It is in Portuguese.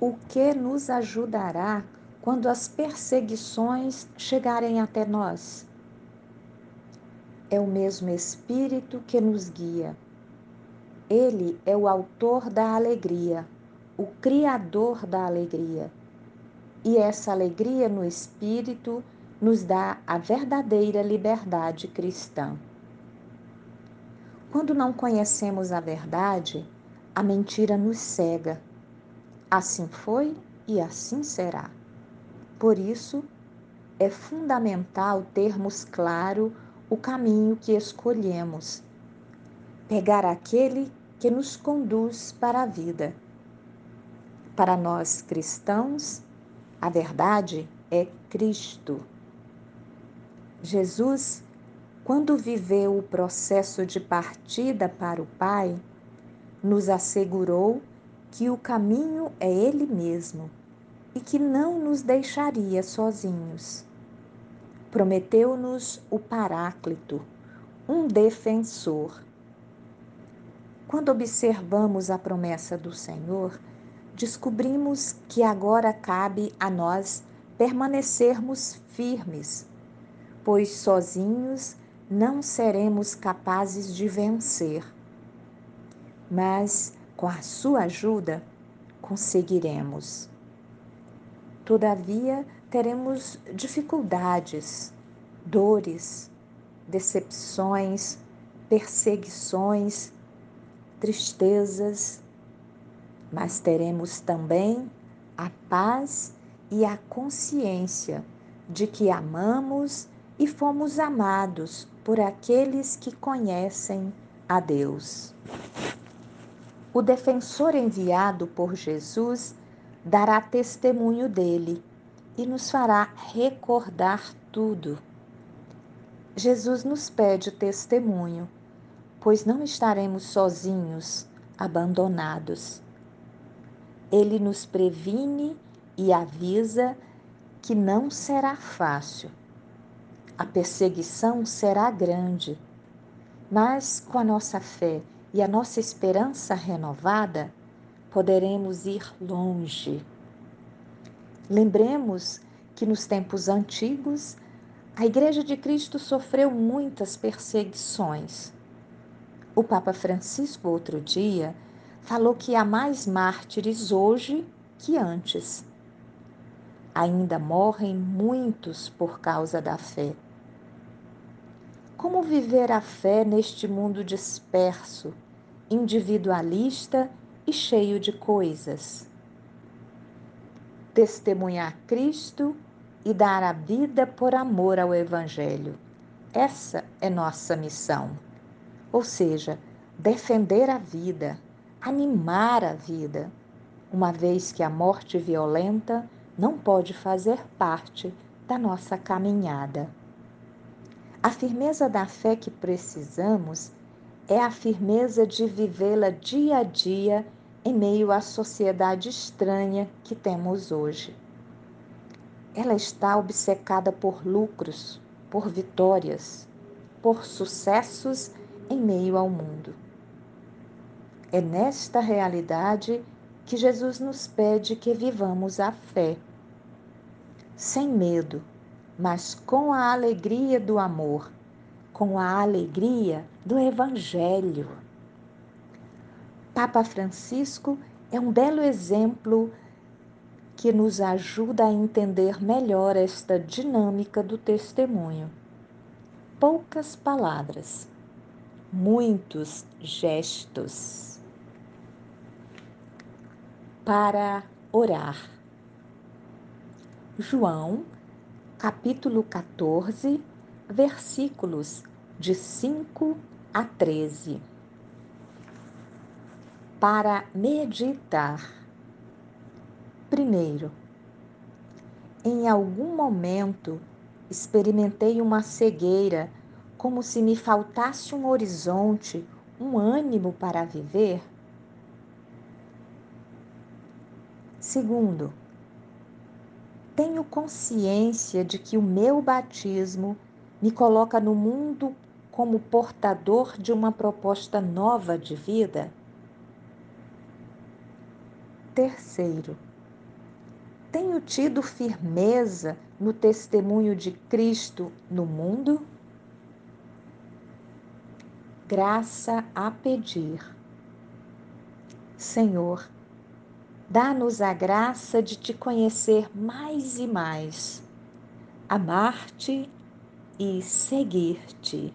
o que nos ajudará quando as perseguições chegarem até nós? É o mesmo Espírito que nos guia. Ele é o autor da alegria, o Criador da alegria. E essa alegria no Espírito nos dá a verdadeira liberdade cristã. Quando não conhecemos a verdade, a mentira nos cega. Assim foi e assim será. Por isso, é fundamental termos claro o caminho que escolhemos. Pegar aquele que nos conduz para a vida. Para nós cristãos, a verdade é Cristo. Jesus, quando viveu o processo de partida para o Pai, nos assegurou que o caminho é Ele mesmo e que não nos deixaria sozinhos. Prometeu-nos o Paráclito, um defensor. Quando observamos a promessa do Senhor, descobrimos que agora cabe a nós permanecermos firmes, pois sozinhos não seremos capazes de vencer. Mas com a sua ajuda conseguiremos. Todavia, teremos dificuldades, dores, decepções, perseguições, tristezas, mas teremos também a paz e a consciência de que amamos e fomos amados por aqueles que conhecem a Deus. O defensor enviado por Jesus dará testemunho dele e nos fará recordar tudo. Jesus nos pede testemunho, pois não estaremos sozinhos, abandonados. Ele nos previne e avisa que não será fácil. A perseguição será grande, mas com a nossa fé e a nossa esperança renovada, poderemos ir longe. Lembremos que nos tempos antigos, a Igreja de Cristo sofreu muitas perseguições. O Papa Francisco, outro dia, falou que há mais mártires hoje que antes. Ainda morrem muitos por causa da fé. Como viver a fé neste mundo disperso, individualista e cheio de coisas. Testemunhar Cristo e dar a vida por amor ao Evangelho. Essa é nossa missão. Ou seja, defender a vida, animar a vida, uma vez que a morte violenta não pode fazer parte da nossa caminhada. A firmeza da fé que precisamos é a firmeza de vivê-la dia a dia em meio à sociedade estranha que temos hoje. Ela está obcecada por lucros, por vitórias, por sucessos em meio ao mundo. É nesta realidade que Jesus nos pede que vivamos a fé, sem medo, mas com a alegria do amor, com a alegria do Evangelho. Papa Francisco é um belo exemplo que nos ajuda a entender melhor esta dinâmica do testemunho. Poucas palavras, muitos gestos. Para orar. João, capítulo 14, versículos de 5 a 13 para meditar. Primeiro, em algum momento experimentei uma cegueira, como se me faltasse um horizonte, um ânimo para viver? Segundo, tenho consciência de que o meu batismo me coloca no mundo como portador de uma proposta nova de vida? Terceiro, tenho tido firmeza no testemunho de Cristo no mundo? Graça a pedir. Senhor, dá-nos a graça de te conhecer mais e mais, amar-te e seguir-te.